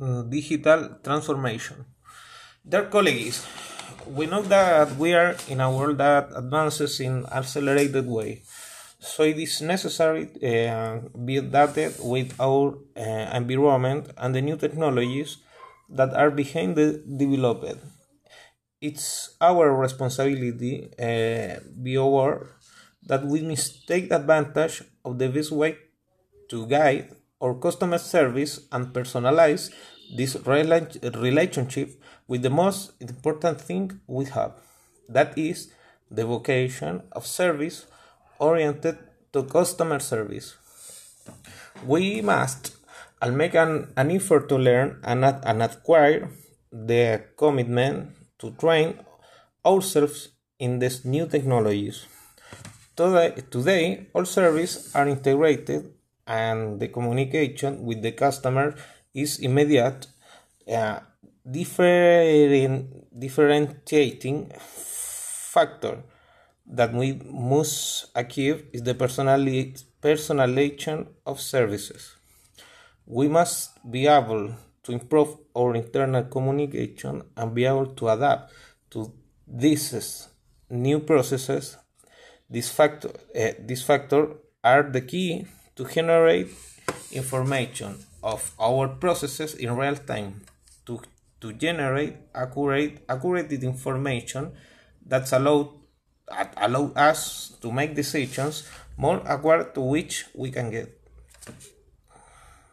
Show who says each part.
Speaker 1: mm, digital transformation. Dear colleagues, we know that we are in a world that advances in accelerated way, so it is necessary to uh, be adapted with our uh, environment and the new technologies that are behind the developed. It's our responsibility uh, be aware that we must take advantage of the best way to guide our customer service and personalize this relationship with the most important thing we have that is the vocation of service oriented to customer service. We must all make an, an effort to learn and, and acquire the commitment to train ourselves in these new technologies. Today, today all services are integrated and the communication with the customer is immediate. Uh, different, differentiating factor that we must achieve is the personalization of services. We must be able to improve our internal communication and be able to adapt to these new processes. This factor, uh, this factor are the key to generate information of our processes in real time to, to generate accurate accurate information that's allowed allow us to make decisions more accurate to which we can get